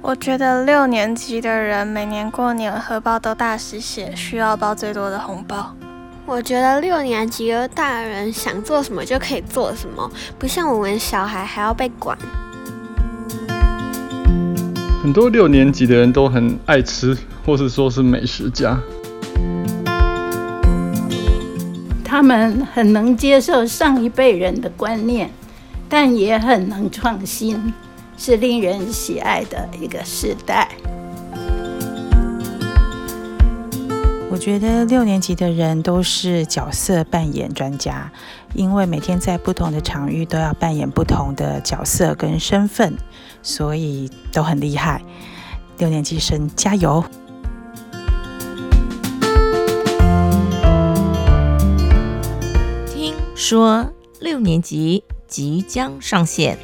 我觉得六年级的人每年过年荷包都大失血，需要包最多的红包。我觉得六年级的大人想做什么就可以做什么，不像我们小孩还要被管。很多六年级的人都很爱吃，或是说是美食家。他们很能接受上一辈人的观念，但也很能创新。是令人喜爱的一个时代。我觉得六年级的人都是角色扮演专家，因为每天在不同的场域都要扮演不同的角色跟身份，所以都很厉害。六年级生加油！听说六年级即将上线。